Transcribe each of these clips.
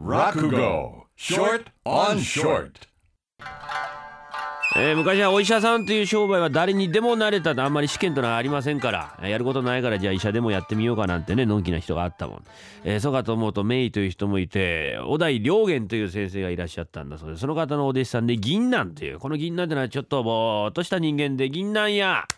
Rakugo Short on Short. えー昔はお医者さんという商売は誰にでもなれたとあんまり試験というのはありませんからやることないからじゃあ医者でもやってみようかなんてねのんきな人があったもん、えーそうかと思うと名医という人もいて小田井良源という先生がいらっしゃったんだそうでその方のお弟子さんで銀杏というこの銀杏というのはちょっとぼーっとした人間で銀杏や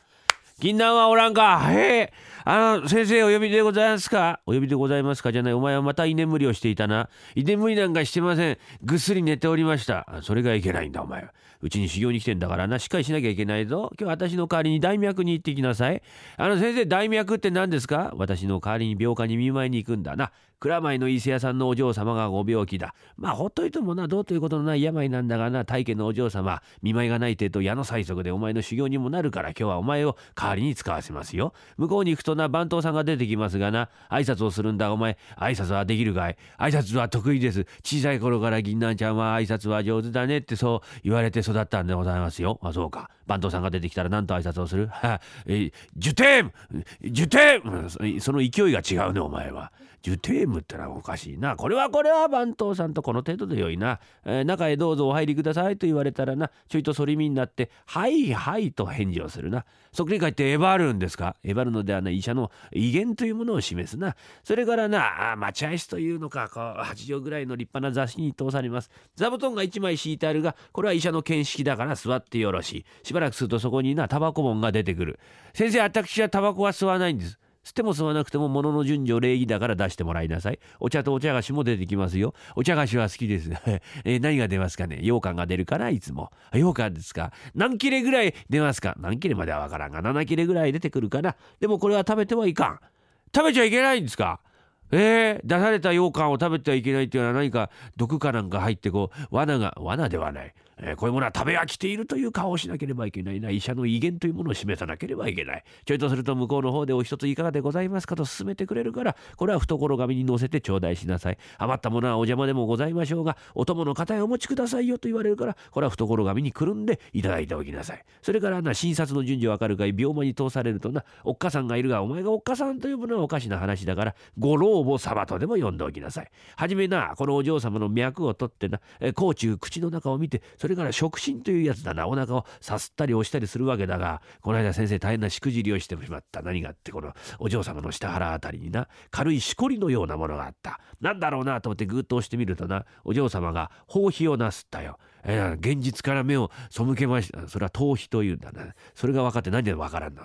銀杏はおらんか。へえ。あの先生お呼びでございますか？お呼びでございますかじゃない。お前はまた居眠りをしていたな。居眠りなんかしてません。ぐっすり寝ておりました。それがいけないんだお前うちに修行に来てんだからな。しっかりしなきゃいけないぞ。今日私の代わりに大脈に行ってきなさい。あの先生大脈って何ですか？私の代わりに病科に見舞いに行くんだな。蔵前の伊勢屋さんのお嬢様がご病気だ。まあほっといてもなどうということのない病なんだがな大家のお嬢様見舞いがない程度矢の催促でお前の修行にもなるから今日はお前を代わりに使わせますよ。向こうに行くとな番頭さんが出てきますがな挨拶をするんだ。お前挨拶はできるかい？挨拶は得意です。小さい頃から銀杏ちゃんは挨拶は上手だねってそう言われて育ったんでございますよ。あそうか。番頭さんが出てきたら何と挨拶をする？はえ受点受点その勢いが違うねお前は。受テームってのはおかしいな。これはこれは番頭さんとこの程度でよいな。えー中へどうぞお入りくださいと言われたらな、ちょいと反り身になって、はいはいと返事をするな。そっくり返ってえばるんですか？えばるのではない医者の威厳というものを示すな。それからな、あ待合室というのか、こう、8畳ぐらいの立派な雑誌に通されます。座布団が1枚敷いてあるが、これは医者の見識だから座ってよろしい。しばらくするとそこにな、タバコ盆が出てくる。先生、私はタバコは吸わないんです。吸っても吸わなくても物の順序礼儀だから出してもらいなさい。お茶とお茶菓子も出てきますよ。お茶菓子は好きです。えー何が出ますかね？羊羹が出るからいつも。羊羹ですか？何切れぐらい出ますか？何切れまではわからんが7切れぐらい出てくるかな？でもこれは食べてはいかん。食べちゃいけないんですか？えー、出された羊羹を食べてはいけないっていうのは何か毒かなんか入ってこう罠が罠ではない、えーこういうものは食べ飽きているという顔をしなければいけないな医者の威厳というものを示さなければいけないちょいとすると向こうの方でお一ついかがでございますかと勧めてくれるからこれは懐紙に乗せて頂戴しなさい余ったものはお邪魔でもございましょうがお供の方へお持ちくださいよと言われるからこれは懐紙にくるんでいただいておきなさいそれからな診察の順序わかるかい病間に通されるとなおっかさんがいるがお前がおっかさんと呼ぶのはおかしな話だからご老母様とでも呼んでおきなさい。はじめなこのお嬢様の脈を取ってなえ甲虫口の中を見てそれから触診というやつだな。お腹をさすったり押したりするわけだがこの間先生大変なしくじりをしてしまった。何があってこのお嬢様の下腹あたりにな軽いしこりのようなものがあった。なんだろうなと思ってぐっと押してみるとなお嬢様が包皮をなすったよ。えー現実から目を背けましたそれは頭皮というんだな。それが分かって何で分からんの。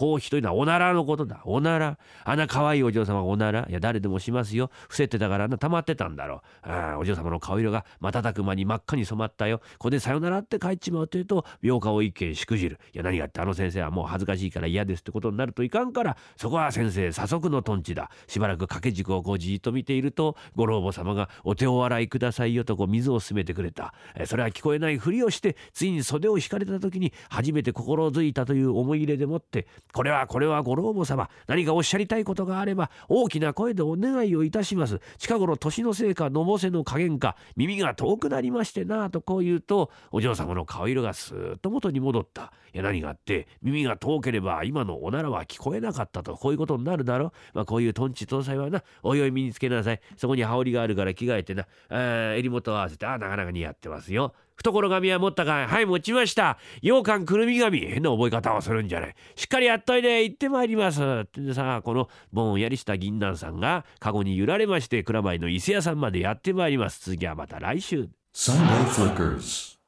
包皮というのはおならのことだおならあんな可愛いお嬢様がおならいや誰でもしますよ伏せてたからあな溜まってたんだろうあお嬢様の顔色が瞬く間に真っ赤に染まったよここでさよならって帰っちまうというと病家を一見しくじるいや何があってあの先生はもう恥ずかしいから嫌ですってことになるといかんからそこは先生早速のトンチだしばらく掛け軸をこうじっと見ているとご老母様がお手を洗いくださいよとこう水を勧めてくれたえそれは聞こえないふりをしてついに袖を引かれた時に初めて心づいたという思い入れでもってこれはこれはご老母様何かおっしゃりたいことがあれば大きな声でお願いをいたします。近頃年のせいかのぼせの加減か耳が遠くなりましてなとこう言うとお嬢様の顔色がスーッと元に戻った。いや何があって耳が遠ければ今のおならは聞こえなかったとこういうことになるだろう。まあこういうトンチ搭載はなおいおい身につけなさい。そこに羽織があるから着替えてな。あー襟元を合わせてあーなかなか似合ってますよ。懐紙は持ったかい。はい持ちました。羊羹くるみ紙変な覚え方をするんじゃない。しっかりやっといで行ってまいります。ってさこのぼんやりした銀杏さんがカゴに揺られまして蔵前の伊勢屋さんまでやってまいります。次はまた来週。Sunday Flickers.